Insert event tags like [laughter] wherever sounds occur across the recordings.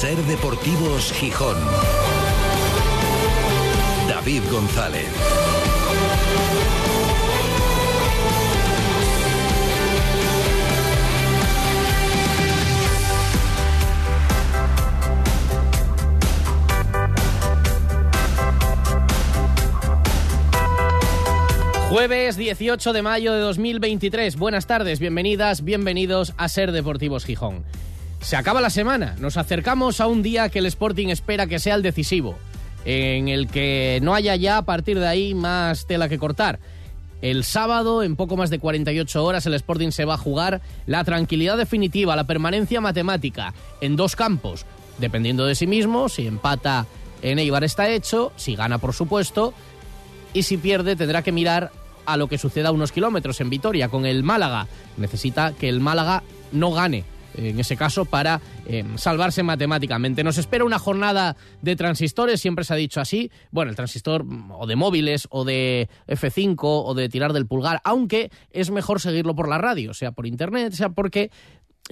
Ser Deportivos Gijón. David González. Jueves 18 de mayo de 2023. Buenas tardes, bienvenidas, bienvenidos a Ser Deportivos Gijón. Se acaba la semana, nos acercamos a un día que el Sporting espera que sea el decisivo, en el que no haya ya a partir de ahí más tela que cortar. El sábado, en poco más de 48 horas, el Sporting se va a jugar la tranquilidad definitiva, la permanencia matemática, en dos campos, dependiendo de sí mismo, si empata en Eibar está hecho, si gana por supuesto, y si pierde tendrá que mirar a lo que suceda a unos kilómetros en Vitoria con el Málaga. Necesita que el Málaga no gane en ese caso, para eh, salvarse matemáticamente. Nos espera una jornada de transistores, siempre se ha dicho así. Bueno, el transistor mm, o de móviles o de F5 o de tirar del pulgar, aunque es mejor seguirlo por la radio, sea por internet, sea porque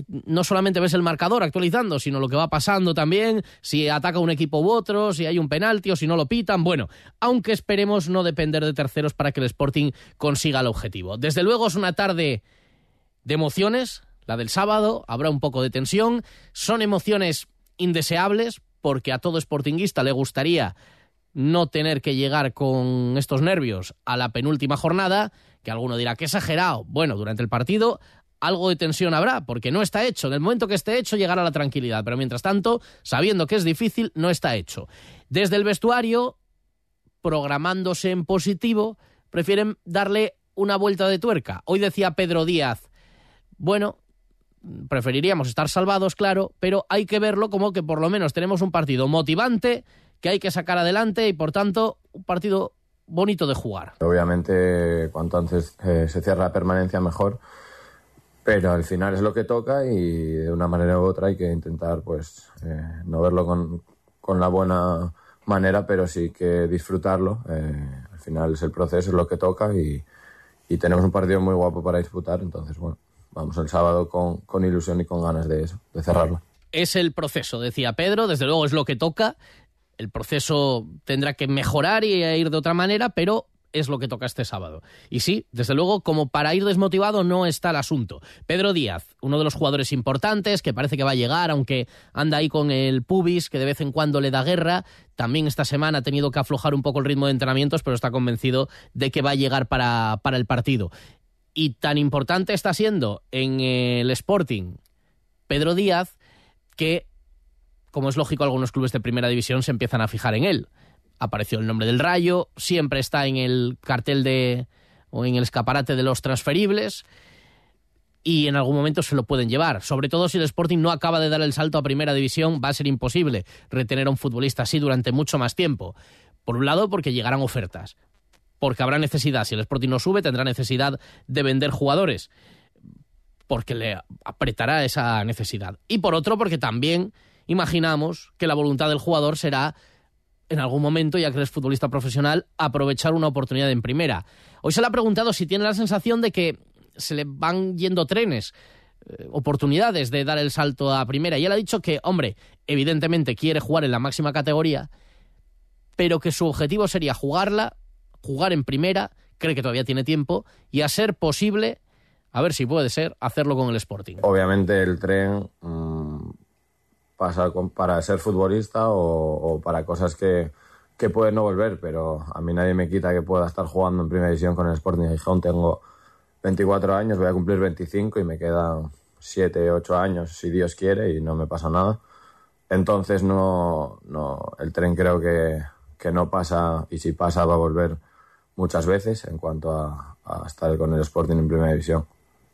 no solamente ves el marcador actualizando, sino lo que va pasando también, si ataca un equipo u otro, si hay un penalti o si no lo pitan. Bueno, aunque esperemos no depender de terceros para que el Sporting consiga el objetivo. Desde luego es una tarde de emociones, la del sábado, habrá un poco de tensión, son emociones indeseables porque a todo sportinguista le gustaría no tener que llegar con estos nervios a la penúltima jornada, que alguno dirá que exagerado. Bueno, durante el partido algo de tensión habrá, porque no está hecho. En el momento que esté hecho, llegará la tranquilidad. Pero mientras tanto, sabiendo que es difícil, no está hecho. Desde el vestuario, programándose en positivo, prefieren darle una vuelta de tuerca. Hoy decía Pedro Díaz, bueno, preferiríamos estar salvados, claro, pero hay que verlo como que por lo menos tenemos un partido motivante que hay que sacar adelante y por tanto un partido bonito de jugar. Obviamente, cuanto antes eh, se cierra la permanencia, mejor pero al final es lo que toca y de una manera u otra hay que intentar pues eh, no verlo con, con, la buena manera pero sí que disfrutarlo eh, al final es el proceso es lo que toca y, y, tenemos un partido muy guapo para disfrutar entonces bueno vamos el sábado con, con ilusión y con ganas de eso de cerrarlo es el proceso decía Pedro desde luego es lo que toca el proceso tendrá que mejorar y ir de otra manera pero es lo que toca este sábado. Y sí, desde luego, como para ir desmotivado no está el asunto. Pedro Díaz, uno de los jugadores importantes, que parece que va a llegar, aunque anda ahí con el pubis, que de vez en cuando le da guerra, también esta semana ha tenido que aflojar un poco el ritmo de entrenamientos, pero está convencido de que va a llegar para, para el partido. Y tan importante está siendo en el Sporting Pedro Díaz que, como es lógico, algunos clubes de primera división se empiezan a fijar en él apareció el nombre del Rayo, siempre está en el cartel de o en el escaparate de los transferibles y en algún momento se lo pueden llevar. Sobre todo si el Sporting no acaba de dar el salto a primera división, va a ser imposible retener a un futbolista así durante mucho más tiempo. Por un lado, porque llegarán ofertas, porque habrá necesidad. Si el Sporting no sube, tendrá necesidad de vender jugadores, porque le apretará esa necesidad. Y por otro, porque también imaginamos que la voluntad del jugador será en algún momento, ya que eres futbolista profesional, aprovechar una oportunidad en primera. Hoy se le ha preguntado si tiene la sensación de que se le van yendo trenes, eh, oportunidades de dar el salto a primera. Y él ha dicho que, hombre, evidentemente quiere jugar en la máxima categoría, pero que su objetivo sería jugarla, jugar en primera, cree que todavía tiene tiempo, y a ser posible, a ver si puede ser, hacerlo con el Sporting. Obviamente el tren... Mm, pasar para ser futbolista o, para cosas que, que, pueden no volver, pero a mí nadie me quita que pueda estar jugando en primera división con el Sporting Gijón. Tengo 24 años, voy a cumplir 25 y me quedan 7, 8 años si Dios quiere y no me pasa nada. Entonces no, no el tren creo que, que no pasa y si pasa va a volver muchas veces en cuanto a, a, estar con el Sporting en primera división.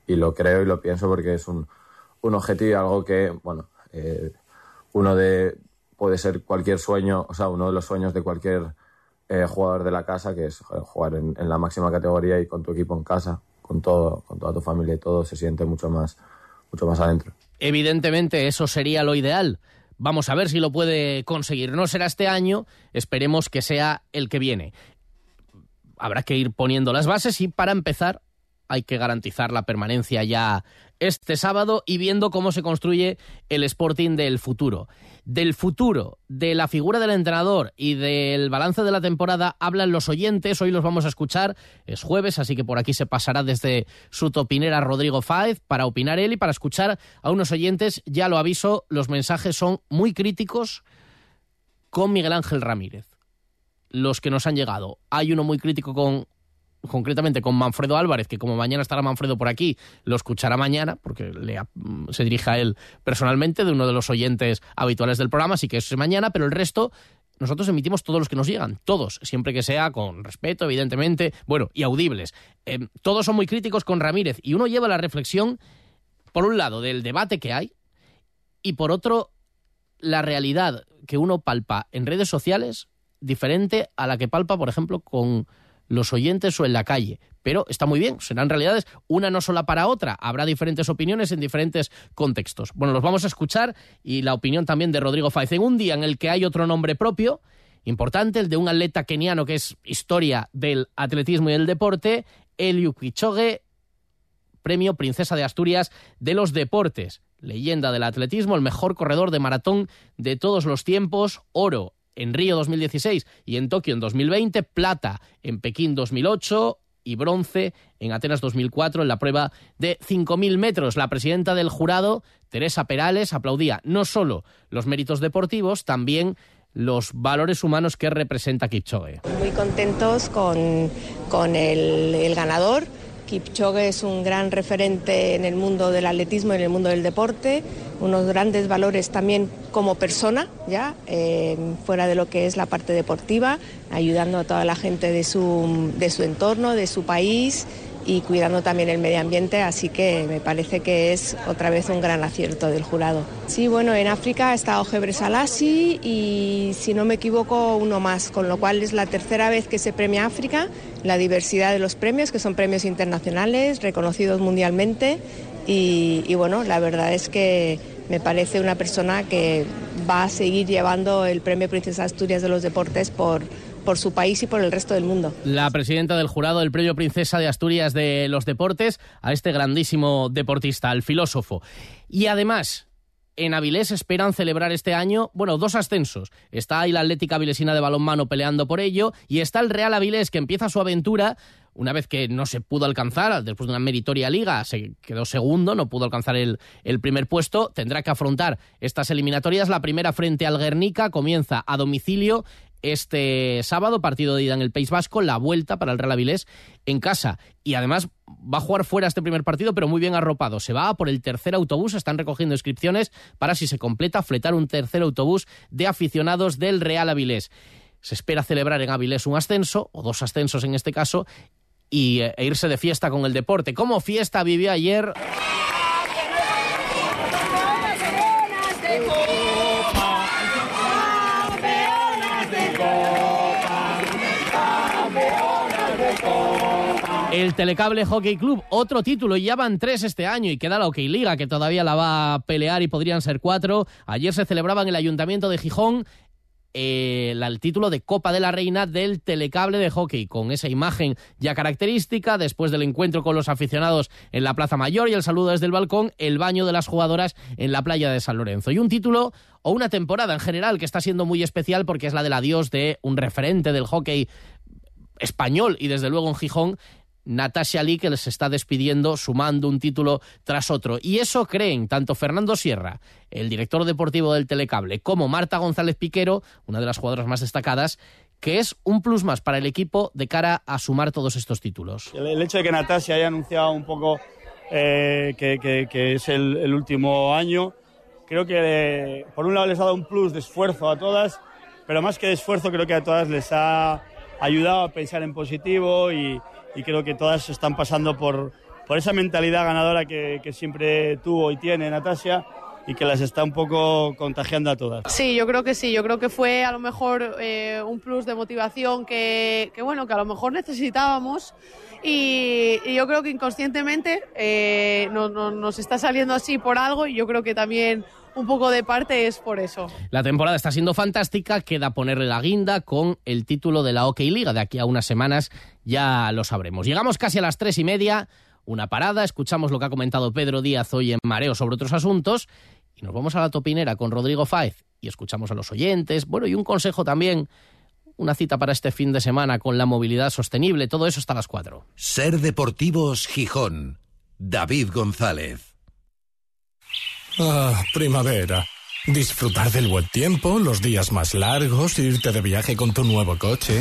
Y lo creo y lo pienso porque es un, un objetivo y algo que, bueno, eh, uno de puede ser cualquier sueño, o sea, uno de los sueños de cualquier eh, jugador de la casa, que es jugar en, la máxima categoría y con tu equipo en casa, con todo, con toda tu familia y todo, se siente mucho más, mucho más adentro. Evidentemente, eso sería lo ideal. Vamos a ver si lo puede conseguir. No será este año, esperemos que sea el que viene. Habrá que ir poniendo las bases y para empezar hay que garantizar la permanencia ya este sábado y viendo cómo se construye el Sporting del futuro. Del futuro, de la figura del entrenador y del balance de la temporada hablan los oyentes. Hoy los vamos a escuchar. Es jueves, así que por aquí se pasará desde su topinera Rodrigo Fáez para opinar él y para escuchar a unos oyentes. Ya lo aviso, los mensajes son muy críticos con Miguel Ángel Ramírez. Los que nos han llegado. Hay uno muy crítico con concretamente con Manfredo Álvarez, que como mañana estará Manfredo por aquí, lo escuchará mañana, porque le, se dirige a él personalmente, de uno de los oyentes habituales del programa, así que eso es mañana, pero el resto nosotros emitimos todos los que nos llegan, todos, siempre que sea con respeto, evidentemente, bueno, y audibles. Eh, todos son muy críticos con Ramírez y uno lleva la reflexión, por un lado, del debate que hay y por otro, la realidad que uno palpa en redes sociales diferente a la que palpa, por ejemplo, con los oyentes o en la calle. Pero está muy bien, serán realidades una no sola para otra. Habrá diferentes opiniones en diferentes contextos. Bueno, los vamos a escuchar y la opinión también de Rodrigo Faiz. En un día en el que hay otro nombre propio, importante, el de un atleta keniano que es historia del atletismo y del deporte, Eliu Kipchoge, premio Princesa de Asturias de los Deportes. Leyenda del atletismo, el mejor corredor de maratón de todos los tiempos, oro en Río 2016 y en Tokio en 2020, plata en Pekín 2008 y bronce en Atenas 2004 en la prueba de 5.000 metros. La presidenta del jurado, Teresa Perales, aplaudía no solo los méritos deportivos, también los valores humanos que representa Kipchoge. Muy contentos con, con el, el ganador Kipchoge es un gran referente en el mundo del atletismo en el mundo del deporte, unos grandes valores también como persona, ya eh, fuera de lo que es la parte deportiva, ayudando a toda la gente de su, de su entorno, de su país y cuidando también el medio ambiente, así que me parece que es otra vez un gran acierto del jurado. Sí, bueno, en África está Ojebre Salasi y si no me equivoco uno más, con lo cual es la tercera vez que se premia África, la diversidad de los premios, que son premios internacionales, reconocidos mundialmente y, y bueno, la verdad es que me parece una persona que va a seguir llevando el premio Princesa Asturias de los Deportes por por su país y por el resto del mundo. La presidenta del jurado del Premio Princesa de Asturias de los Deportes a este grandísimo deportista, al filósofo. Y además, en Avilés esperan celebrar este año, bueno, dos ascensos. Está ahí la Atlética Avilesina de balonmano peleando por ello y está el Real Avilés que empieza su aventura una vez que no se pudo alcanzar, después de una meritoria liga, se quedó segundo, no pudo alcanzar el, el, primer puesto, tendrá que afrontar estas eliminatorias. La primera frente al Guernica comienza a domicilio este sábado, partido de ida en el País Vasco, la vuelta para el Real Avilés en casa. Y además va a jugar fuera este primer partido, pero muy bien arropado. Se va por el tercer autobús, están recogiendo inscripciones para, si se completa, fletar un tercer autobús de aficionados del Real Avilés. Se espera celebrar en Avilés un ascenso, o dos ascensos en este caso, y, eh, e irse de fiesta con el deporte. Como fiesta vivió ayer El Telecable Hockey Club, otro título, y ya van tres este año y queda la Hockey Liga, que todavía la va a pelear y podrían ser cuatro. Ayer se celebraba en el Ayuntamiento de Gijón eh, el título de Copa de la Reina del Telecable de Hockey, con esa imagen ya característica, después del encuentro con los aficionados en la Plaza Mayor y el saludo desde el balcón, el baño de las jugadoras en la playa de San Lorenzo. Y un título o una temporada en general que está siendo muy especial porque es la del adiós de un referente del hockey español y desde luego en Gijón Natasha Lee que les está despidiendo sumando un título tras otro. Y eso creen tanto Fernando Sierra, el director deportivo del Telecable, como Marta González Piquero, una de las jugadoras más destacadas, que es un plus más para el equipo de cara a sumar todos estos títulos. El, hecho de que Natasha haya anunciado un poco eh, que, es el, último año, creo que por un lado les ha dado un plus de esfuerzo a todas, pero más que de esfuerzo creo que a todas les ha ayudado a pensar en positivo y, y creo que todas están pasando por, por esa mentalidad ganadora que, que siempre tuvo y tiene Natasia y que las está un poco contagiando a todas. Sí, yo creo que sí, yo creo que fue a lo mejor eh, un plus de motivación que, que, bueno, que a lo mejor necesitábamos y, y yo creo que inconscientemente eh, no, no, nos está saliendo así por algo y yo creo que también un poco de parte es por eso. La temporada está siendo fantástica, queda ponerle la guinda con el título de la OK Liga. De aquí a unas semanas ya lo sabremos. Llegamos casi a las tres y media. una parada, escuchamos lo que ha comentado Pedro Díaz hoy en Mareo sobre otros asuntos y nos vamos a la topinera con Rodrigo Fáez y escuchamos a los oyentes. Bueno, y un consejo también, una cita para este fin de semana con la movilidad sostenible, todo eso hasta las 4. Ser Deportivos Gijón. David González. Ah, primavera. Disfrutar del buen tiempo, los días más largos, irte de viaje con tu nuevo coche.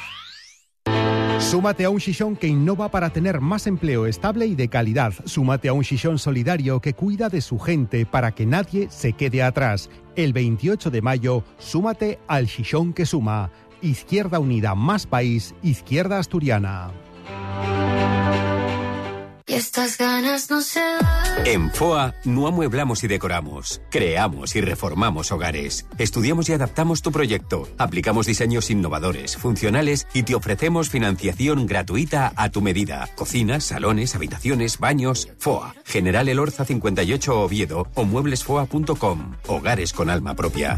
Súmate a un Shishon que innova para tener más empleo estable y de calidad. Súmate a un Shishon solidario que cuida de su gente para que nadie se quede atrás. El 28 de mayo, súmate al Shishon que suma. Izquierda Unida más País, Izquierda Asturiana. Y estas ganas no se En FOA no amueblamos y decoramos, creamos y reformamos hogares. Estudiamos y adaptamos tu proyecto, aplicamos diseños innovadores, funcionales y te ofrecemos financiación gratuita a tu medida. Cocinas, salones, habitaciones, baños. FOA, General Elorza 58 Oviedo o mueblesfoa.com. Hogares con alma propia.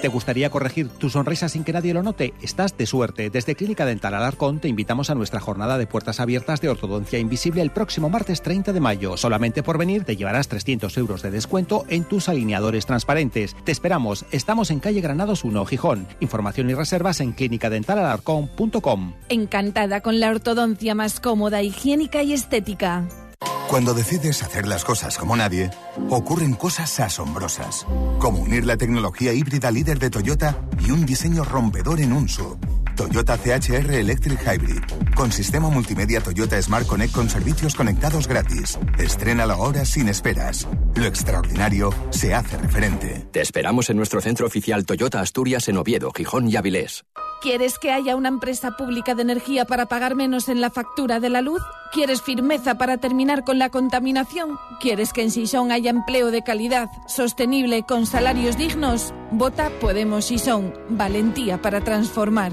¿Te gustaría corregir tu sonrisa sin que nadie lo note? Estás de suerte. Desde Clínica Dental Alarcón te invitamos a nuestra jornada de puertas abiertas de ortodoncia invisible el próximo martes 30 de mayo. Solamente por venir te llevarás 300 euros de descuento en tus alineadores transparentes. Te esperamos. Estamos en calle Granados 1, Gijón. Información y reservas en clínicadentalalarcón.com. Encantada con la ortodoncia más cómoda, higiénica y estética. Cuando decides hacer las cosas como nadie, ocurren cosas asombrosas, como unir la tecnología híbrida líder de Toyota y un diseño rompedor en un sub. Toyota CHR Electric Hybrid, con sistema multimedia Toyota Smart Connect con servicios conectados gratis. Estrénalo ahora sin esperas. Lo extraordinario se hace referente. Te esperamos en nuestro centro oficial Toyota Asturias en Oviedo, Gijón y Avilés. ¿Quieres que haya una empresa pública de energía para pagar menos en la factura de la luz? ¿Quieres firmeza para terminar con la contaminación? ¿Quieres que en Sison haya empleo de calidad, sostenible, con salarios dignos? Vota Podemos Sison. Valentía para transformar.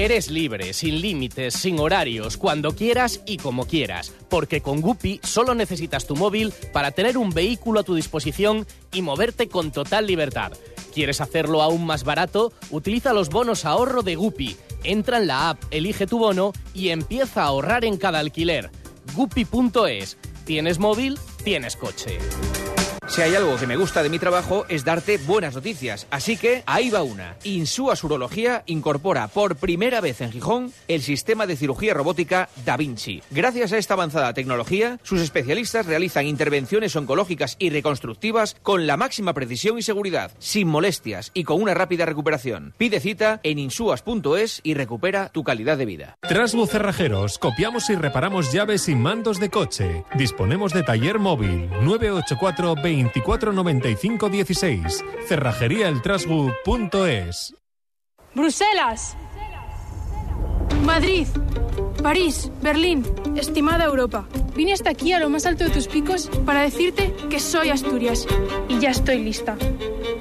Eres libre, sin límites, sin horarios, cuando quieras y como quieras, porque con Guppy solo necesitas tu móvil para tener un vehículo a tu disposición y moverte con total libertad. ¿Quieres hacerlo aún más barato? Utiliza los bonos ahorro de Guppy. Entra en la app, elige tu bono y empieza a ahorrar en cada alquiler. Guppy.es. ¿Tienes móvil? Tienes coche. Si hay algo que me gusta de mi trabajo es darte buenas noticias. Así que ahí va una. Insúa Urología incorpora por primera vez en Gijón el sistema de cirugía robótica Da Vinci. Gracias a esta avanzada tecnología, sus especialistas realizan intervenciones oncológicas y reconstructivas con la máxima precisión y seguridad, sin molestias y con una rápida recuperación. Pide cita en insuas.es y recupera tu calidad de vida. Trasbu Cerrajeros, copiamos y reparamos llaves y mandos de coche. Disponemos de taller móvil 984 2495 16. Cerrajeríaeltrasbu.es. Bruselas. Madrid. París, Berlín, estimada Europa, vine hasta aquí a lo más alto de tus picos para decirte que soy Asturias y ya estoy lista.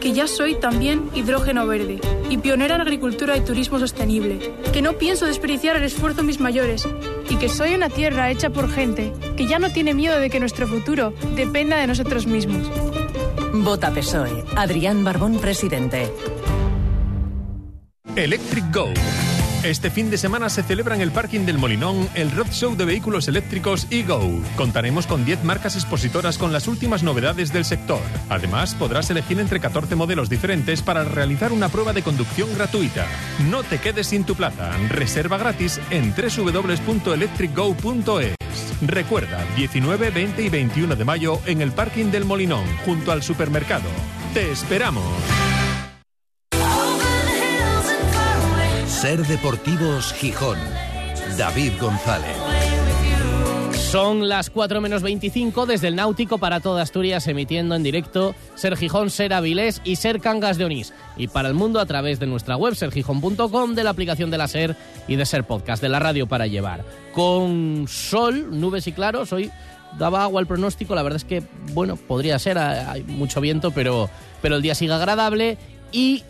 Que ya soy también hidrógeno verde y pionera en agricultura y turismo sostenible. Que no pienso desperdiciar el esfuerzo de mis mayores y que soy una tierra hecha por gente que ya no tiene miedo de que nuestro futuro dependa de nosotros mismos. Vota PSOE. Adrián Barbón, presidente. Electric Go. Este fin de semana se celebra en el parking del Molinón el Road Show de vehículos eléctricos eGo. Contaremos con 10 marcas expositoras con las últimas novedades del sector. Además, podrás elegir entre 14 modelos diferentes para realizar una prueba de conducción gratuita. No te quedes sin tu plaza. Reserva gratis en www.electricgo.es. Recuerda, 19, 20 y 21 de mayo en el parking del Molinón, junto al supermercado. ¡Te esperamos! Ser Deportivos Gijón. David González. Son las 4 menos 25 desde el Náutico para toda Asturias, emitiendo en directo Ser Gijón, Ser Avilés y Ser Cangas de Onís. Y para el mundo a través de nuestra web, sergijón.com, de la aplicación de la Ser y de Ser Podcast, de la radio para llevar. Con sol, nubes y claros, hoy daba agua el pronóstico, la verdad es que, bueno, podría ser, hay mucho viento, pero, pero el día sigue agradable y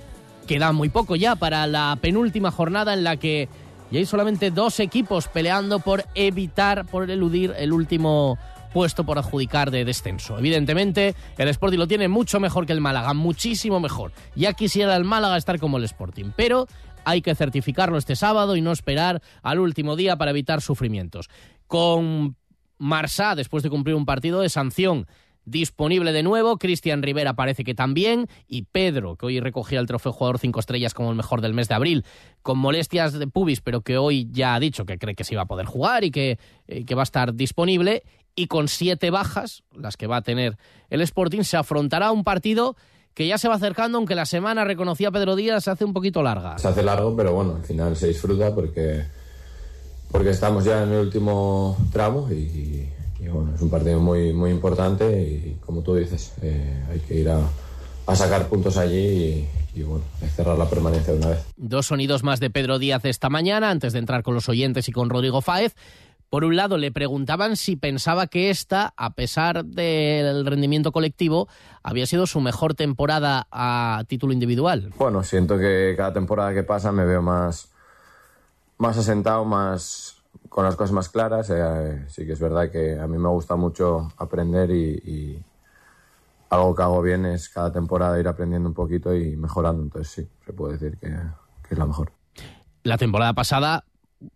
queda muy poco ya para la penúltima jornada en la que ya hay solamente dos equipos peleando por evitar, por eludir el último puesto por adjudicar de descenso. Evidentemente, el Sporting lo tiene mucho mejor que el Málaga, muchísimo mejor. Ya quisiera el Málaga estar como el Sporting, pero hay que certificarlo este sábado y no esperar al último día para evitar sufrimientos. Con Marsá, después de cumplir un partido de sanción, disponible de nuevo. Cristian Rivera parece que también. Y Pedro, que hoy recogía el trofeo jugador 5 estrellas como el mejor del mes de abril, con molestias de pubis, pero que hoy ya ha dicho que cree que se iba a poder jugar y que, eh, que va a estar disponible. Y con siete bajas, las que va a tener el Sporting, se afrontará un partido que ya se va acercando, aunque la semana, reconocía Pedro Díaz, se hace un poquito larga. Se hace largo, pero bueno, al final se disfruta porque, porque estamos ya en el último tramo y, y bueno, es un partido muy, muy importante y como tú dices, eh, hay que ir a, a sacar puntos allí y, y bueno, cerrar la permanencia de una vez. Dos sonidos más de Pedro Díaz esta mañana, antes de entrar con los oyentes y con Rodrigo Fáez. Por un lado, le preguntaban si pensaba que esta, a pesar del rendimiento colectivo, había sido su mejor temporada a título individual. Bueno, siento que cada temporada que pasa me veo más, más asentado, más con las cosas más claras. Eh, sí que es verdad que a mí me gusta mucho aprender y, algo que hago bien es cada temporada ir aprendiendo un poquito y mejorando. Entonces sí, se puede decir que, que es la mejor. La temporada pasada,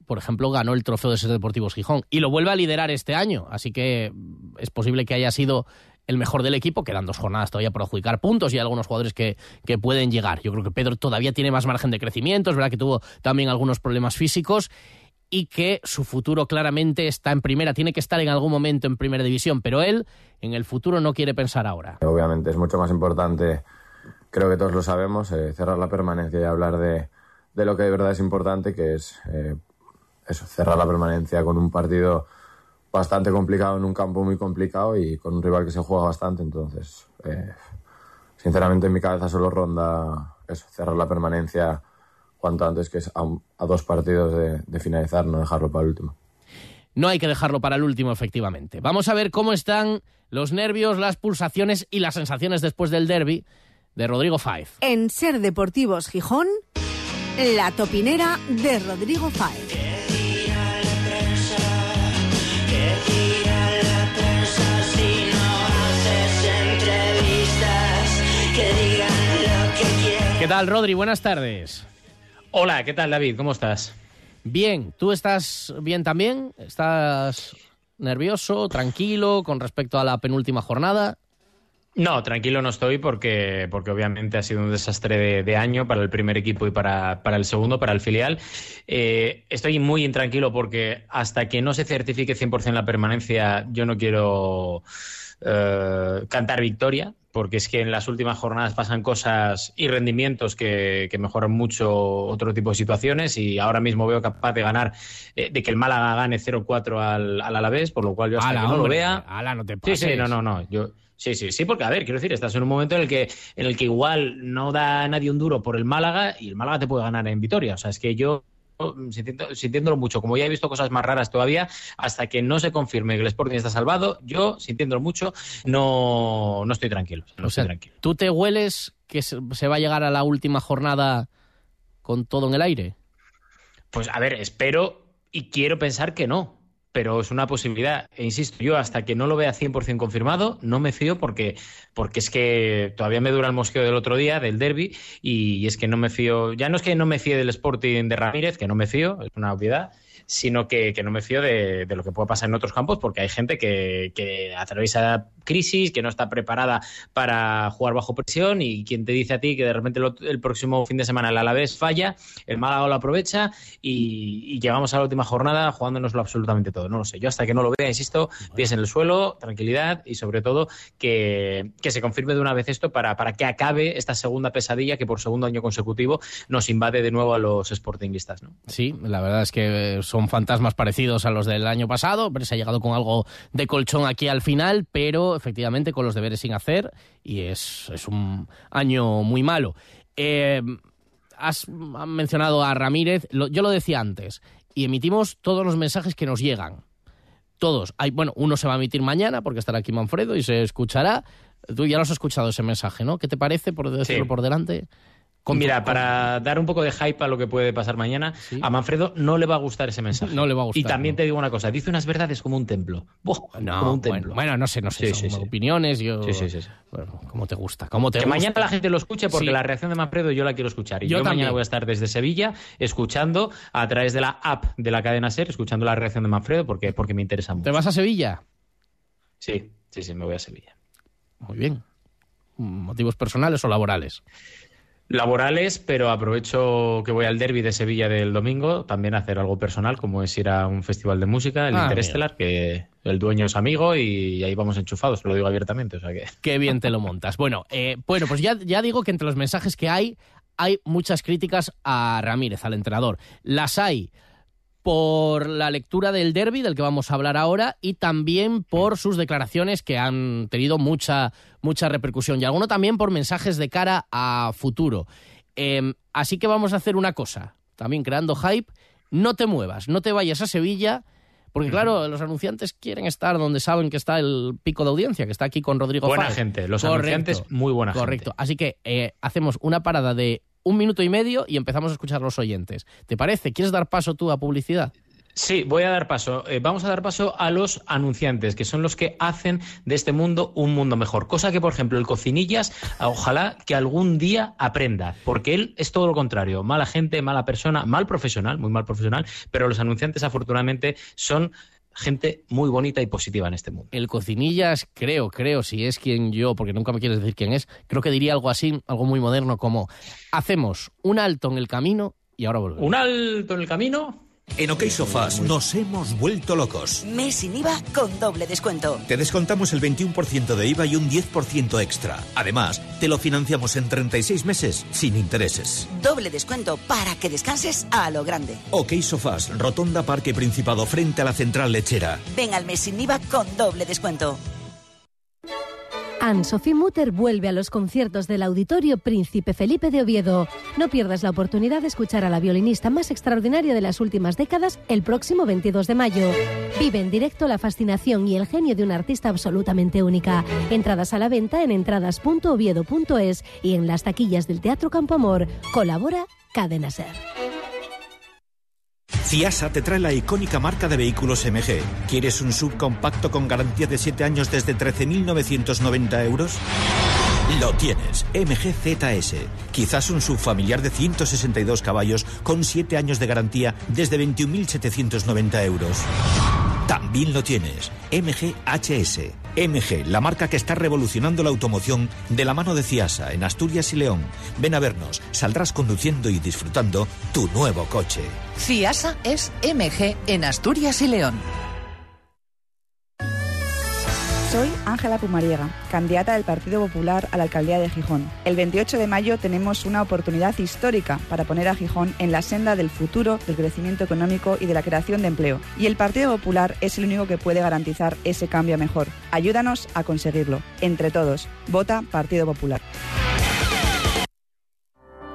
por ejemplo, ganó el trofeo de Ser Deportivos Gijón y lo vuelve a liderar este año. Así que es posible que haya sido el mejor del equipo. Quedan dos jornadas todavía por adjudicar puntos y hay algunos jugadores que, que pueden llegar. Yo creo que Pedro todavía tiene más margen de crecimiento. Es verdad que tuvo también algunos problemas físicos y que su futuro claramente está en primera, tiene que estar en algún momento en primera división, pero él en el futuro no quiere pensar ahora. Obviamente es mucho más importante, creo que todos lo sabemos, eh, cerrar la permanencia y hablar de, de, lo que de verdad es importante, que es eh, eso, cerrar la permanencia con un partido bastante complicado en un campo muy complicado y con un rival que se juega bastante, entonces eh, sinceramente en mi cabeza solo ronda eso, cerrar la permanencia cuanto antes, que es a, a dos partidos de, de, finalizar, no dejarlo para el último. No hay que dejarlo para el último, efectivamente. Vamos a ver cómo están los nervios, las pulsaciones y las sensaciones después del derby de Rodrigo Fáez. En Ser Deportivos Gijón, la topinera de Rodrigo Fáez. ¿Qué tal, Rodri? Buenas tardes. Hola, ¿qué tal David? ¿Cómo estás? Bien, ¿tú estás bien también? ¿Estás nervioso, tranquilo con respecto a la penúltima jornada? No, tranquilo no estoy porque, porque obviamente ha sido un desastre de, de año para el primer equipo y para, para el segundo, para el filial. Eh, estoy muy intranquilo porque hasta que no se certifique 100% la permanencia, yo no quiero eh, cantar victoria porque es que en las últimas jornadas pasan cosas y rendimientos que, que, mejoran mucho otro tipo de situaciones y ahora mismo veo capaz de ganar, eh, de que el Málaga gane 0-4 al, al, Alavés, por lo cual yo hasta ala, que no hombre, lo vea... Ala, no te pases. Sí, sí, no, no, no, yo... Sí, sí, sí, porque a ver, quiero decir, estás en un momento en el que en el que igual no da nadie un duro por el Málaga y el Málaga te puede ganar en Vitoria. O sea, es que yo sintiendo, sintiéndolo mucho, como ya he visto cosas más raras todavía, hasta que no se confirme que el Sporting está salvado, yo, sintiéndolo mucho, no, no estoy tranquilo. No o sea, tranquilo. ¿Tú te hueles que se va a llegar a la última jornada con todo en el aire? Pues a ver, espero y quiero pensar que no. Pero es una posibilidad. E insisto, yo hasta que no lo vea 100% confirmado, no me fío porque, porque es que todavía me dura el mosqueo del otro día, del derby, y, es que no me fío, ya no es que no me fíe del Sporting de Ramírez, que no me fío, es una obviedad, sino que, no me fío de, lo que puede pasar en otros campos, porque hay gente que, que atraviesa crisis, que no está preparada para jugar bajo presión y quien te dice a ti que de repente el próximo fin de semana el Alavés falla, el Málaga lo aprovecha y, llegamos a la última jornada jugándonoslo absolutamente todo. No lo sé. Yo hasta que no lo vea, insisto, pies en el suelo, tranquilidad y sobre todo que, se confirme de una vez esto para, para que acabe esta segunda pesadilla que por segundo año consecutivo nos invade de nuevo a los sportingistas. ¿no? Sí, la verdad es que son fantasmas parecidos a los del año pasado, pero se ha llegado con algo de colchón aquí al final, pero efectivamente con los deberes sin hacer y es, un año muy malo. Eh, has mencionado a Ramírez, yo lo decía antes, y emitimos todos los mensajes que nos llegan. Todos. Hay, bueno, uno se va a emitir mañana porque estará aquí Manfredo y se escuchará. Tú ya lo has escuchado ese mensaje, ¿no? ¿Qué te parece, por decirlo por delante? Mira, para dar un poco de hype a lo que puede pasar mañana, a Manfredo no le va a gustar ese mensaje. No le va a gustar. Y también te digo una cosa, dice unas verdades como un templo. no, como un templo. Bueno, no sé, no sé, son opiniones, yo... Sí, sí, sí. Bueno, ¿cómo te gusta? ¿Cómo te que mañana la gente lo escuche porque la reacción de Manfredo yo la quiero escuchar. Y yo, mañana voy a estar desde Sevilla escuchando a través de la app de la cadena SER, escuchando la reacción de Manfredo porque, porque me interesa mucho. ¿Te vas a Sevilla? Sí, sí, sí, me voy a Sevilla. Muy bien. ¿Motivos personales o laborales? Laborales, pero aprovecho que voy al derby de Sevilla del domingo también a hacer algo personal, como es ir a un festival de música, el ah, Interestelar, que el dueño es amigo y ahí vamos enchufados, lo digo abiertamente. O sea que... [laughs] Qué bien te lo montas. Bueno, eh, bueno pues ya, ya digo que entre los mensajes que hay, hay muchas críticas a Ramírez, al entrenador. Las hay por la lectura del derby del que vamos a hablar ahora y también por sus declaraciones que han tenido mucha, mucha repercusión y alguno también por mensajes de cara a futuro. Em, así que vamos a hacer una cosa, también creando hype, no te muevas, no te vayas a Sevilla. Porque claro, los anunciantes quieren estar donde saben que está el pico de audiencia, que está aquí con Rodrigo Buena gente, los anunciantes muy buena Correcto. Así que eh, hacemos una parada de un minuto y medio y empezamos a escuchar los oyentes. ¿Te parece? ¿Quieres dar paso tú a publicidad? Sí, voy a dar paso. Eh, vamos a dar paso a los anunciantes, que son los que hacen de este mundo un mundo mejor. Cosa que, por ejemplo, el Cocinillas, ojalá que algún día aprenda, porque él es todo lo contrario. Mala gente, mala persona, mal profesional, muy mal profesional, pero los anunciantes, afortunadamente, son gente muy bonita y positiva en este mundo. El Cocinillas, creo, creo, si es quien yo, porque nunca me quieres decir quién es, creo que diría algo así, algo muy moderno como hacemos un alto en el camino y ahora volvemos. Un alto en el camino en OK Sofás nos hemos vuelto locos. Mes sin IVA con doble descuento. Te descontamos el 21% de IVA y un 10% extra. Además, te lo financiamos en 36 meses sin intereses. Doble descuento para que descanses a lo grande. OK Sofás, Rotonda Parque Principado frente a la central lechera. Ven al mes sin IVA con doble descuento. Anne-Sophie Mutter vuelve a los conciertos del Auditorio Príncipe Felipe de Oviedo. No pierdas la oportunidad de escuchar a la violinista más extraordinaria de las últimas décadas el próximo 22 de mayo. Vive en directo la fascinación y el genio de una artista absolutamente única. Entradas a la venta en entradas.oviedo.es y en las taquillas del Teatro Campo Amor. Colabora Cadena Ser. Ciasa te trae la icónica marca de vehículos MG. ¿Quieres un subcompacto con garantía de 7 años desde 13.990 euros? Lo tienes, MG Quizás un subfamiliar de 162 caballos con 7 años de garantía desde 21.790 euros. También lo tienes, MGHS. MG, la marca que está revolucionando la automoción de la mano de Ciasa en Asturias y León. Ven a vernos, saldrás conduciendo y disfrutando tu nuevo coche. Ciasa es MG en Asturias y León. Soy Ángela Pumariega, candidata del Partido Popular a la alcaldía de Gijón. El 28 de mayo tenemos una oportunidad histórica para poner a Gijón en la senda del futuro, del crecimiento económico y de la creación de empleo. Y el Partido Popular es el único que puede garantizar ese cambio mejor. Ayúdanos a conseguirlo. Entre todos, vota Partido Popular.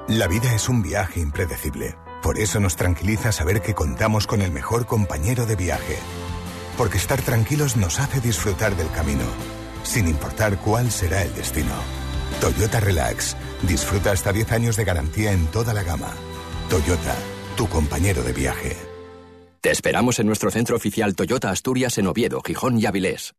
La vida es un viaje impredecible. Por eso nos tranquiliza saber que contamos con el mejor compañero de viaje porque estar tranquilos nos hace disfrutar del camino, sin importar cuál será el destino. Toyota Relax. Disfruta hasta 10 años de garantía en toda la gama. Toyota, tu compañero de viaje. Te esperamos en nuestro centro oficial Toyota Asturias en Oviedo, Gijón y Avilés.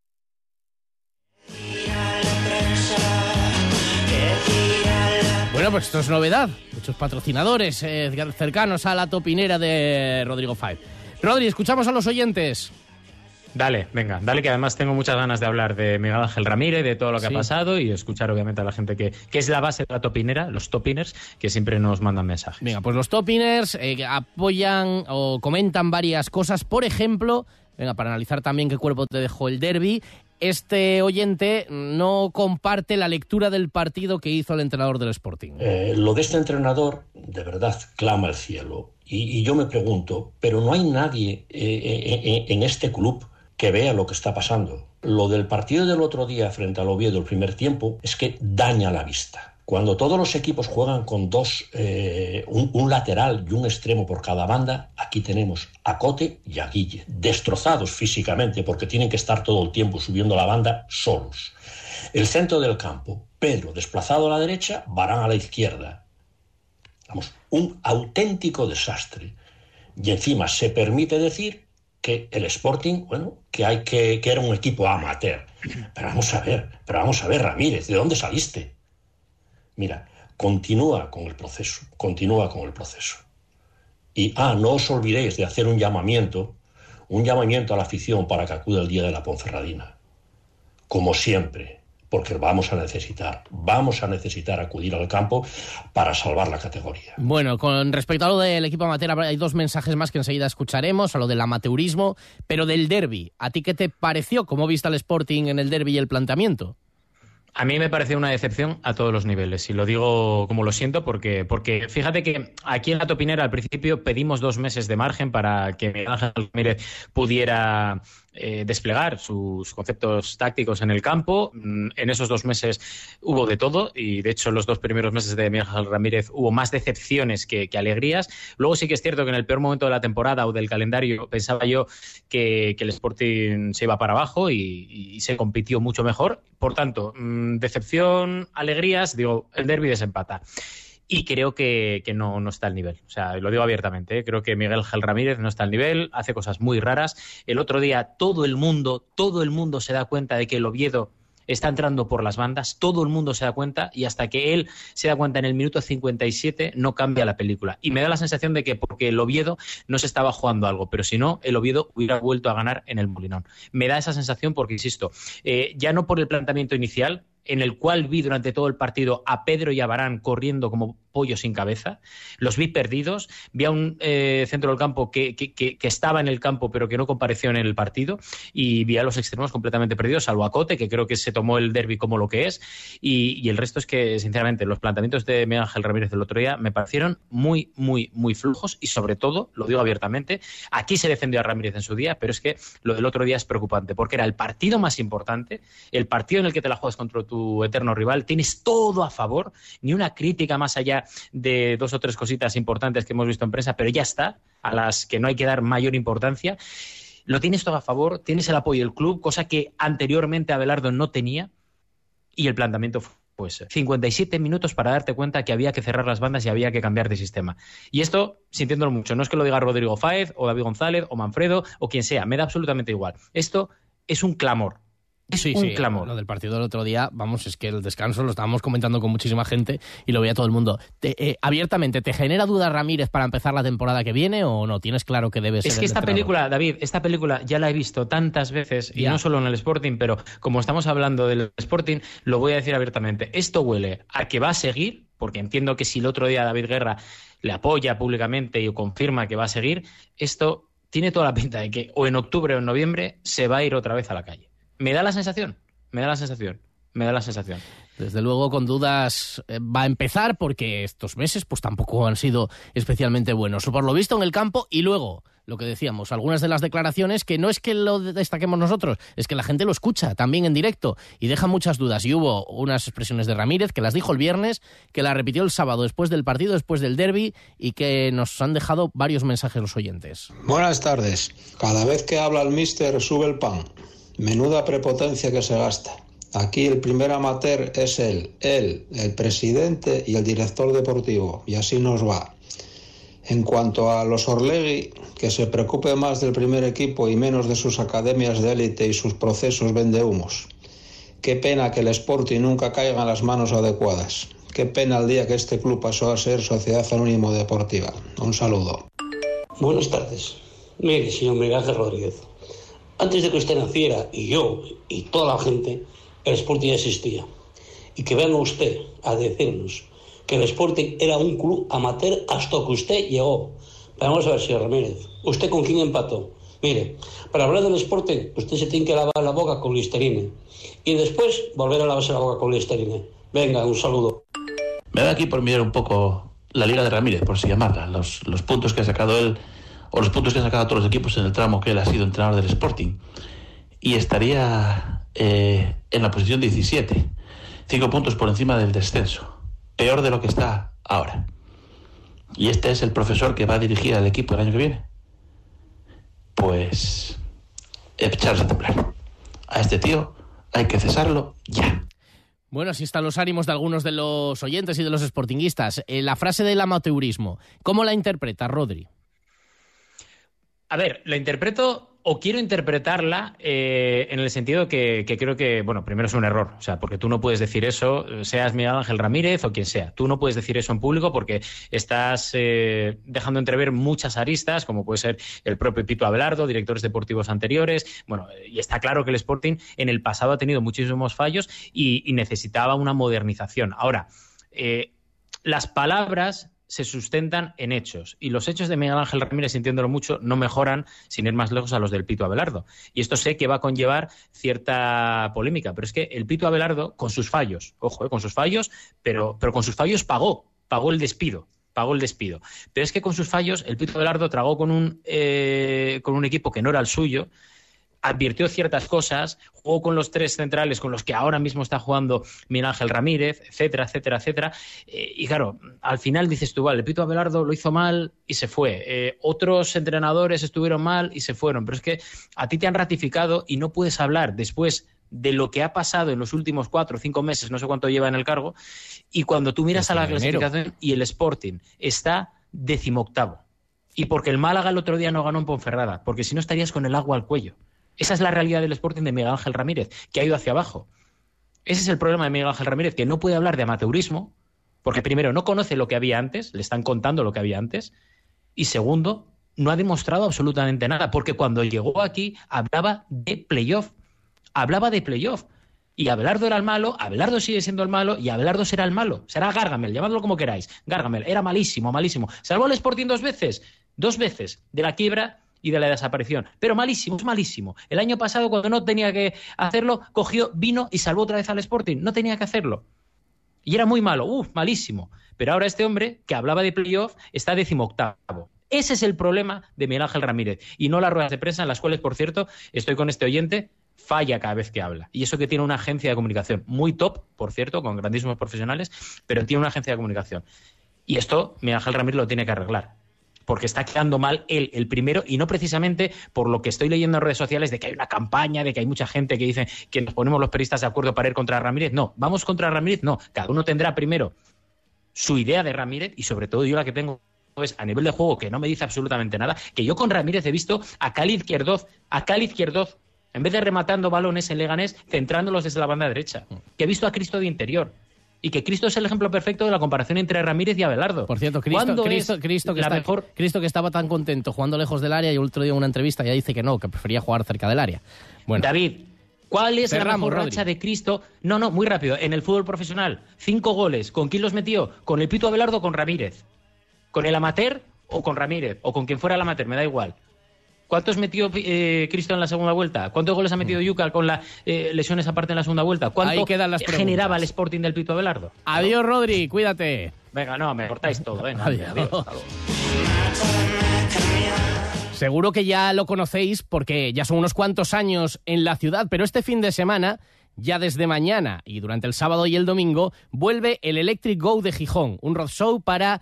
Bueno, pues esto es novedad. Muchos patrocinadores eh, cercanos a la topinera de Rodrigo Five. Rodri, escuchamos a los oyentes. Dale, venga, dale que además tengo muchas ganas de hablar de Miguel Ángel Ramírez, de todo lo que ha pasado y escuchar obviamente a la gente que, que es la base de la topinera, los topiners, que siempre nos mandan mensajes. Venga, pues los topiners eh, apoyan o comentan varias cosas. Por ejemplo, venga, para analizar también qué cuerpo te dejó el derby, este oyente no comparte la lectura del partido que hizo el entrenador del Sporting. Eh, lo de este entrenador, de verdad, clama al cielo. Y, y yo me pregunto, pero no hay nadie eh, eh, en este club que vea lo que está pasando. Lo del partido del otro día frente al Oviedo, el primer tiempo, es que daña la vista. Cuando todos los equipos juegan con dos, eh, un, un, lateral y un extremo por cada banda, aquí tenemos a Cote y a Guille, destrozados físicamente porque tienen que estar todo el tiempo subiendo la banda solos. El centro del campo, Pedro desplazado a la derecha, Barán a la izquierda. Vamos, un auténtico desastre. Y encima se permite decir que el Sporting, bueno, que hay que, que era un equipo amateur. Pero vamos a ver, pero vamos a ver, Ramírez, ¿de dónde saliste? Mira, continúa con el proceso, continúa con el proceso. Y, ah, no os olvidéis de hacer un llamamiento, un llamamiento a la afición para que acude el día de la Ponferradina. Como siempre, porque vamos a necesitar, vamos a necesitar acudir al campo para salvar la categoría. Bueno, con respecto a lo del equipo amateur, hay dos mensajes más que enseguida escucharemos, a lo del amateurismo, pero del derby. ¿A ti qué te pareció? ¿Cómo viste al Sporting en el derby y el planteamiento? A mí me pareció una decepción a todos los niveles, y lo digo como lo siento, porque, porque fíjate que aquí en la Topinera al principio pedimos dos meses de margen para que Miguel Ángel Ramírez pudiera eh, desplegar sus conceptos tácticos en el campo. En esos dos meses hubo de todo y, de hecho, en los dos primeros meses de Miguel Ramírez hubo más decepciones que, alegrías. Luego sí que es cierto que en el peor momento de la temporada o del calendario pensaba yo que, que el Sporting se iba para abajo y, y, se compitió mucho mejor. Por tanto, mmm, decepción, alegrías, digo, el derby desempata y creo que, que no, no, está al nivel. O sea, lo digo abiertamente. ¿eh? Creo que Miguel Gel Ramírez no está al nivel, hace cosas muy raras. El otro día todo el mundo, todo el mundo se da cuenta de que el Oviedo está entrando por las bandas, todo el mundo se da cuenta y hasta que él se da cuenta en el minuto 57 no cambia la película. Y me da la sensación de que porque el Oviedo no se estaba jugando algo, pero si no, el Oviedo hubiera vuelto a ganar en el Molinón. Me da esa sensación porque, insisto, eh, ya no por el planteamiento inicial, en el cual vi durante todo el partido a Pedro y a Barán corriendo como pollo sin cabeza. Los vi perdidos. Vi a un eh, centro del campo que, que, que, que, estaba en el campo pero que no compareció en el partido. Y vi a los extremos completamente perdidos, salvo a Cote, que creo que se tomó el derby como lo que es. Y, y el resto es que, sinceramente, los planteamientos de Miguel Ángel Ramírez del otro día me parecieron muy, muy, muy flujos. Y sobre todo, lo digo abiertamente, aquí se defendió a Ramírez en su día, pero es que lo del otro día es preocupante, porque era el partido más importante, el partido en el que te la juegas contra tu eterno rival, tienes todo a favor, ni una crítica más allá de dos o tres cositas importantes que hemos visto en prensa, pero ya está, a las que no hay que dar mayor importancia. Lo tienes todo a favor, tienes el apoyo del club, cosa que anteriormente Abelardo no tenía, y el planteamiento fue pues 57 minutos para darte cuenta que había que cerrar las bandas y había que cambiar de sistema. Y esto, sintiéndolo mucho, no es que lo diga Rodrigo Fáez o David González o Manfredo o quien sea, me da absolutamente igual. Esto es un clamor, es sí, un sí, clamor. Lo del partido del otro día, vamos, es que el descanso lo estábamos comentando con muchísima gente y lo veía todo el mundo. Te, eh, abiertamente, ¿te genera duda Ramírez para empezar la temporada que viene o no? ¿Tienes claro que debe ser Es que esta entrenador? película, David, esta película ya la he visto tantas veces y Ya. no solo en el Sporting, pero como estamos hablando del Sporting, lo voy a decir abiertamente. Esto huele a que va a seguir, porque entiendo que si el otro día David Guerra le apoya públicamente y confirma que va a seguir, esto tiene toda la pinta de que o en octubre o en noviembre se va a ir otra vez a la calle. Me da la sensación, me da la sensación, me da la sensación. Desde luego con dudas eh, va a empezar porque estos meses pues tampoco han sido especialmente buenos. Por lo visto en el campo y luego, lo que decíamos, algunas de las declaraciones que no es que lo destaquemos nosotros, es que la gente lo escucha también en directo y deja muchas dudas. Y hubo unas expresiones de Ramírez que las dijo el viernes, que la repitió el sábado después del partido, después del derby y que nos han dejado varios mensajes los oyentes. Buenas tardes. Cada vez que habla el mister sube el pan. Menuda prepotencia que se gasta. Aquí el primer amateur es él, él, el presidente y el director deportivo. Y así nos va. En cuanto a los Orlegui, que se preocupe más del primer equipo y menos de sus academias de élite y sus procesos vende humos. Qué pena que el Sporting nunca caiga en las manos adecuadas. Qué pena el día que este club pasó a ser Sociedad Anónimo Deportiva. Un saludo. Buenas tardes. Mire, señor Miguel Rodríguez. Antes de que usted naciera, y yo, y toda la gente, el Sporting ya existía. Y que venga usted a decirnos que el Sporting era un club amateur hasta que usted llegó. Pero vamos a ver, señor Ramírez, ¿usted con quién empató? Mire, para hablar del Sporting, usted se tiene que lavar la boca con Listerine. Y después volver a lavarse la boca con Listerine. Venga, un saludo. Me da aquí por mirar un poco la Liga de Ramírez, por si llamarla, los, los puntos que ha sacado él, o los puntos que han sacado todos los equipos en el tramo que él ha sido entrenador del Sporting. Y estaría eh, en la posición 17, cinco puntos por encima del descenso, peor de lo que está ahora. Y este es el profesor que va a dirigir al equipo el año que viene. Pues echarse a temblar. A este tío hay que cesarlo ya. Bueno, así están los ánimos de algunos de los oyentes y de los sportinguistas. Eh, la frase del amateurismo, ¿cómo la interpreta Rodri? A ver, la interpreto o quiero interpretarla eh, en el sentido que, creo que, bueno, primero es un error, o sea, porque tú no puedes decir eso, seas Miguel Ángel Ramírez o quien sea, tú no puedes decir eso en público porque estás eh, dejando entrever muchas aristas, como puede ser el propio Pito Abelardo, directores deportivos anteriores, bueno, y está claro que el Sporting en el pasado ha tenido muchísimos fallos y, y necesitaba una modernización. Ahora, eh, las palabras se sustentan en hechos. Y los hechos de Miguel Ángel Ramírez, sintiéndolo mucho, no mejoran, sin ir más lejos, a los del Pito Abelardo. Y esto sé que va a conllevar cierta polémica, pero es que el Pito Abelardo, con sus fallos, ojo, eh, con sus fallos, pero, pero con sus fallos pagó, pagó el despido pagó el despido. Pero es que con sus fallos, el Pito Abelardo tragó con un, eh, con un equipo que no era el suyo, advirtió ciertas cosas, jugó con los tres centrales con los que ahora mismo está jugando Miguel Ángel Ramírez, etcétera, etcétera, etcétera. Eh, y claro, al final dices tú, vale, Pito Abelardo lo hizo mal y se fue. Eh, otros entrenadores estuvieron mal y se fueron. Pero es que a ti te han ratificado y no puedes hablar después de lo que ha pasado en los últimos cuatro o cinco meses, no sé cuánto lleva en el cargo, y cuando tú miras a la clasificación y el Sporting está decimoctavo. Y porque el Málaga el otro día no ganó en Ponferrada, porque si no estarías con el agua al cuello. Esa es la realidad del Sporting de Miguel Ángel Ramírez, que ha ido hacia abajo. Ese es el problema de Miguel Ángel Ramírez, que no puede hablar de amateurismo, porque primero no conoce lo que había antes, le están contando lo que había antes, y segundo, no ha demostrado absolutamente nada, porque cuando llegó aquí hablaba de playoff, hablaba de playoff. Y Abelardo era el malo, Abelardo sigue siendo el malo y Abelardo será el malo. Será Gargamel, llamadlo como queráis. Gargamel era malísimo, malísimo. Salvó al Sporting dos veces, dos veces, de la quiebra y de la desaparición. Pero malísimo, es malísimo. El año pasado, cuando no tenía que hacerlo, cogió, vino y salvó otra vez al Sporting. No tenía que hacerlo. Y era muy malo, uff, malísimo. Pero ahora este hombre, que hablaba de playoff, está decimoctavo. Ese es el problema de Miguel Ángel Ramírez. Y no las ruedas de prensa, en las cuales, por cierto, estoy con este oyente, falla cada vez que habla. Y eso que tiene una agencia de comunicación muy top, por cierto, con grandísimos profesionales, pero tiene una agencia de comunicación. Y esto Miguel Ángel Ramírez lo tiene que arreglar porque está quedando mal él, el primero, y no precisamente por lo que estoy leyendo en redes sociales de que hay una campaña, de que hay mucha gente que dice que nos ponemos los periodistas de acuerdo para ir contra Ramírez. No, vamos contra Ramírez, no. Cada uno tendrá primero su idea de Ramírez y sobre todo yo la que tengo es a nivel de juego que no me dice absolutamente nada, que yo con Ramírez he visto a Cali Izquierdoz, a Cali Izquierdoz, en vez de rematando balones en Leganés, centrándolos desde la banda derecha, que he visto a Cristo de interior, y que Cristo es el ejemplo perfecto de la comparación entre Ramírez y Abelardo. Por cierto, Cristo, Cristo, Cristo, que, está, Cristo que estaba tan contento jugando lejos del área y el otro día en una entrevista ya dice que no, que prefería jugar cerca del área. Bueno. David, ¿cuál es la mejor racha de Cristo? No, no, muy rápido. En el fútbol profesional, cinco goles. ¿Con quién los metió? ¿Con el Pito Abelardo o con Ramírez? ¿Con el amateur o con Ramírez? O con quien fuera el amateur, me da igual. ¿Cuántos metió eh, Cristo en la segunda vuelta? ¿Cuántos goles ha metido mm. Yucal con las eh, lesiones aparte en la segunda vuelta? ¿Cuánto generaba el Sporting del Pito Abelardo? Adiós, Rodri, cuídate. Venga, no, me cortáis todo. Venga, [laughs] adiós. Seguro que ya lo conocéis porque ya son unos cuantos años en la ciudad, pero este fin de semana, ya desde mañana y durante el sábado y el domingo, vuelve el Electric Go de Gijón, un road show para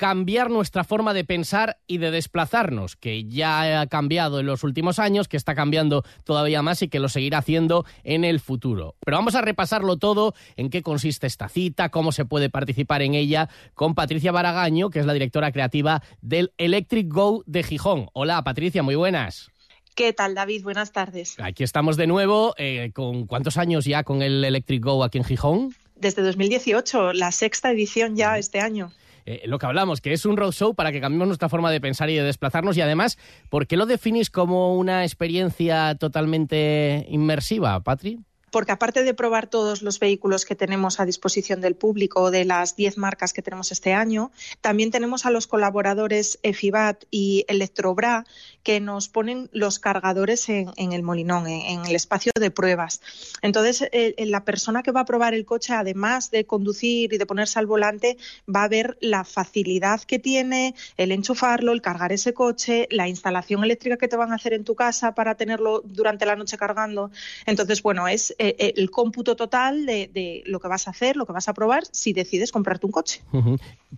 cambiar nuestra forma de pensar y de desplazarnos, que ya ha cambiado en los últimos años, que está cambiando todavía más y que lo seguirá haciendo en el futuro. Pero vamos a repasarlo todo, en qué consiste esta cita, cómo se puede participar en ella, con Patricia Baragaño, que es la directora creativa del Electric Go de Gijón. Hola, Patricia, muy buenas. ¿Qué tal, David? Buenas tardes. Aquí estamos de nuevo. Eh, ¿Con cuántos años ya con el Electric Go aquí en Gijón? Desde 2018, la sexta edición ya este año. Eh, lo que hablamos, que es un roadshow para que cambiemos nuestra forma de pensar y de desplazarnos y además, ¿por qué lo definís como una experiencia totalmente inmersiva, Patri? Porque aparte de probar todos los vehículos que tenemos a disposición del público de las 10 marcas que tenemos este año, también tenemos a los colaboradores EFIBAT y Electrobra que nos ponen los cargadores en, el molinón, en, el espacio de pruebas. Entonces, la persona que va a probar el coche, además de conducir y de ponerse al volante, va a ver la facilidad que tiene el enchufarlo, el cargar ese coche, la instalación eléctrica que te van a hacer en tu casa para tenerlo durante la noche cargando. Entonces, bueno, es eh, eh, el cómputo total de, lo que vas a hacer, lo que vas a probar si decides comprarte un coche.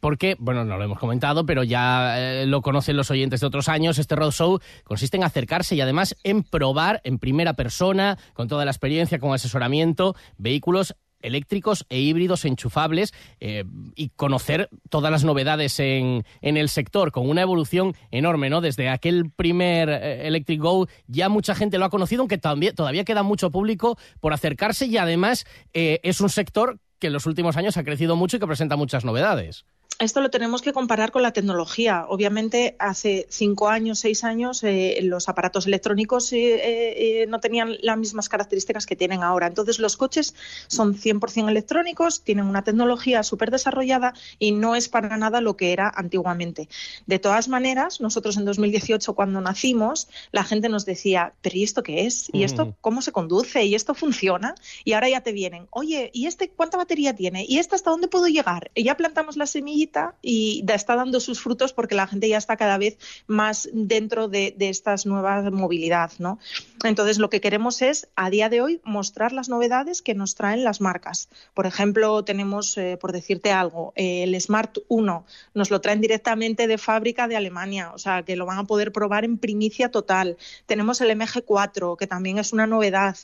Porque, bueno, no lo hemos comentado, pero ya eh, lo conocen los oyentes de otros años, este Road Show consiste en acercarse y además en probar en primera persona, con toda la experiencia, con asesoramiento, vehículos eléctricos e híbridos enchufables eh, y conocer todas las novedades en, el sector con una evolución enorme, ¿no? Desde aquel primer eh, Electric Go ya mucha gente lo ha conocido, aunque todavía, todavía queda mucho público por acercarse y además eh, es un sector que en los últimos años ha crecido mucho y que presenta muchas novedades esto lo tenemos que comparar con la tecnología. Obviamente, hace cinco años, seis años, eh, los aparatos electrónicos eh, eh, no tenían las mismas características que tienen ahora. Entonces, los coches son 100% electrónicos, tienen una tecnología súper desarrollada y no es para nada lo que era antiguamente. De todas maneras, nosotros en 2018, cuando nacimos, la gente nos decía, pero ¿y esto qué es? ¿Y esto cómo se conduce? ¿Y esto funciona? Y ahora ya te vienen, oye, ¿y este cuánta batería tiene? ¿Y esta hasta dónde puedo llegar? Y ya plantamos la semilla y está dando sus frutos porque la gente ya está cada vez más dentro de, estas nuevas movilidad, ¿no? Entonces, lo que queremos es, a día de hoy, mostrar las novedades que nos traen las marcas. Por ejemplo, tenemos, eh, por decirte algo, el Smart 1, nos lo traen directamente de fábrica de Alemania, o sea, que lo van a poder probar en primicia total. Tenemos el MG4, que también es una novedad.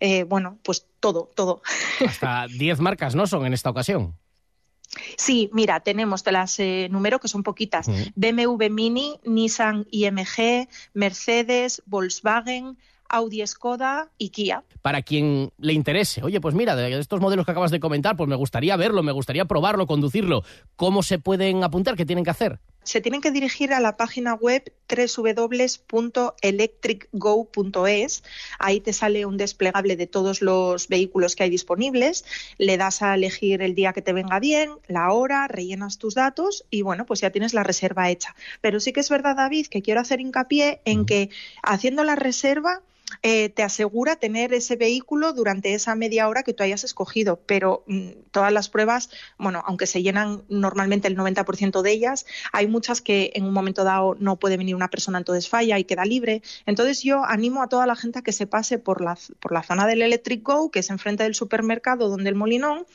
Eh, bueno, pues todo, todo. Hasta 10 marcas, ¿no? Son en esta ocasión. Sí, mira, tenemos, de las eh, número que son poquitas, BMW Mini, Nissan IMG, Mercedes, Volkswagen, Audi Skoda y Kia. Para quien le interese, oye, pues mira, de estos modelos que acabas de comentar, pues me gustaría verlo, me gustaría probarlo, conducirlo. ¿Cómo se pueden apuntar? ¿Qué tienen que hacer? Se tienen que dirigir a la página web www.electricgo.es. Ahí te sale un desplegable de todos los vehículos que hay disponibles. Le das a elegir el día que te venga bien, la hora, rellenas tus datos y bueno, pues ya tienes la reserva hecha. Pero sí que es verdad, David, que quiero hacer hincapié en que haciendo la reserva eh, te asegura tener ese vehículo durante esa media hora que tú hayas escogido. Pero mm, todas las pruebas, bueno, aunque se llenan normalmente el 90% de ellas, hay muchas que en un momento dado no puede venir una persona, entonces falla y queda libre. Entonces yo animo a toda la gente a que se pase por la, por la zona del Electric Go, que es enfrente del supermercado donde el Molinón,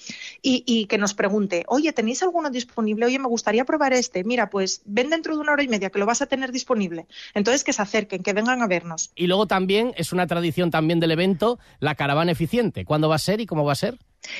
y, y que nos pregunte, oye, ¿tenéis alguno disponible? Oye, me gustaría probar este. Mira, pues ven dentro de una hora y media que lo vas a tener disponible. Entonces que se acerquen, que vengan a vernos. Y luego también es una tradición también del evento, la caravana eficiente. ¿Cuándo va a ser y cómo va a ser?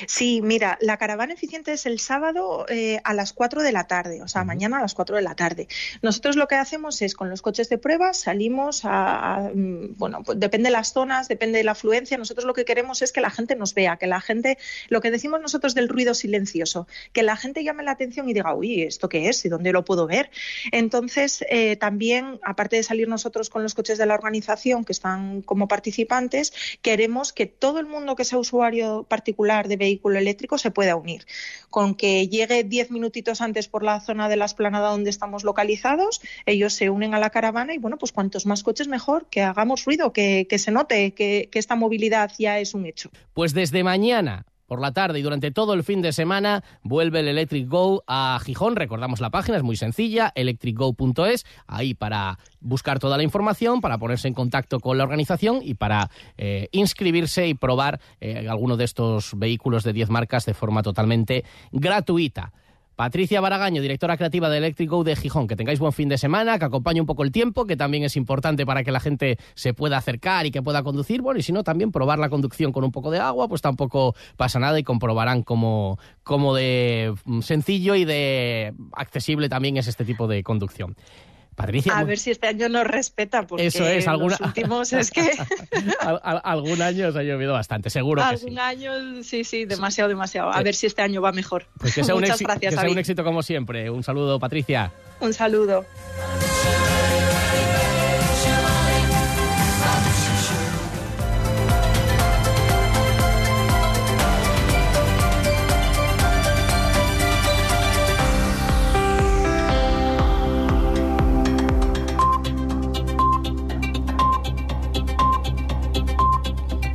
Sí, mira, la caravana eficiente es el sábado eh, a las 4 de la tarde, o sea, mañana a las 4 de la tarde. Nosotros lo que hacemos es con los coches de prueba salimos a, mm, bueno, pues depende de las zonas, depende de la afluencia. Nosotros lo que queremos es que la gente nos vea, que la gente, lo que decimos nosotros del ruido silencioso, que la gente llame la atención y diga, uy, ¿esto qué es? ¿Y dónde lo puedo ver? Entonces, eh, también, aparte de salir nosotros con los coches de la organización que están como participantes, queremos que todo el mundo que sea usuario particular de vehículo eléctrico se pueda unir. Con que llegue diez minutitos antes por la zona de la esplanada donde estamos localizados, ellos se unen a la caravana y bueno, pues cuantos más coches mejor, que hagamos ruido, que, se note que esta movilidad ya es un hecho. Pues desde mañana por la tarde y durante todo el fin de semana vuelve el Electric Go a Gijón. Recordamos la página, es muy sencilla, electricgo.es, ahí para buscar toda la información, para ponerse en contacto con la organización y para eh, inscribirse y probar eh, alguno de estos vehículos de 10 marcas de forma totalmente gratuita. Patricia Baragaño, directora creativa de Electric Go de Gijón. Que tengáis buen fin de semana, que acompañe un poco el tiempo, que también es importante para que la gente se pueda acercar y que pueda conducir. Bueno, y si no, también probar la conducción con un poco de agua, pues tampoco pasa nada y comprobarán cómo, cómo de mm, sencillo y de accesible también es este tipo de conducción. Patricia. A ver si este año nos respeta, porque Eso es, alguna... los últimos es que... [laughs] Al- al- algún año os ha llovido bastante, seguro que sí. Algún año, sí, sí, demasiado, demasiado. A ver si este año va mejor. Pues que sea, un, Muchas gracias, que sea un éxito como siempre. Un saludo, Patricia. Un saludo.